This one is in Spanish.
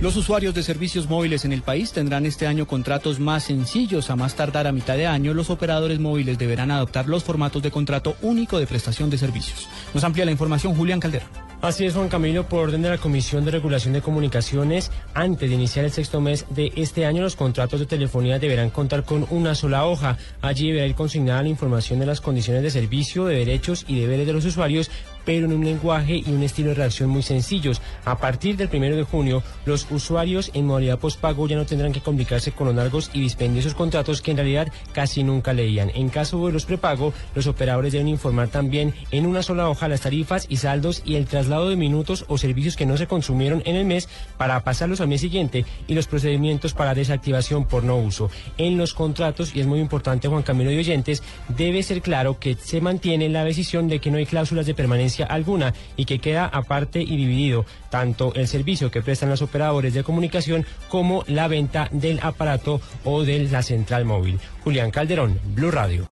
Los usuarios de servicios móviles en el país tendrán este año contratos más sencillos. A más tardar a mitad de año, los operadores móviles deberán adoptar los formatos de contrato único de prestación de servicios. Nos amplía la información Julián Caldera. Así es, Juan Camilo, por orden de la Comisión de Regulación de Comunicaciones, antes de iniciar el sexto mes de este año, los contratos de telefonía deberán contar con una sola hoja. Allí deberá ir consignada la información de las condiciones de servicio, de derechos y deberes de los usuarios, pero en un lenguaje y un estilo de redacción muy sencillos. A partir del primero de junio, los usuarios en modalidad postpago ya no tendrán que complicarse con los largos y dispendiosos contratos que en realidad casi nunca leían. En caso de los prepago, los operadores deben informar también en una sola hoja las tarifas y saldos y el traslado de minutos o servicios que no se consumieron en el mes para pasarlos al mes siguiente y los procedimientos para desactivación por no uso. En los contratos, y es muy importante Juan Camilo y oyentes, debe ser claro que se mantiene la decisión de que no hay cláusulas de permanencia alguna y que queda aparte y dividido tanto el servicio que prestan los operadores de comunicación como la venta del aparato o de la central móvil. Julián Calderón, Blue Radio.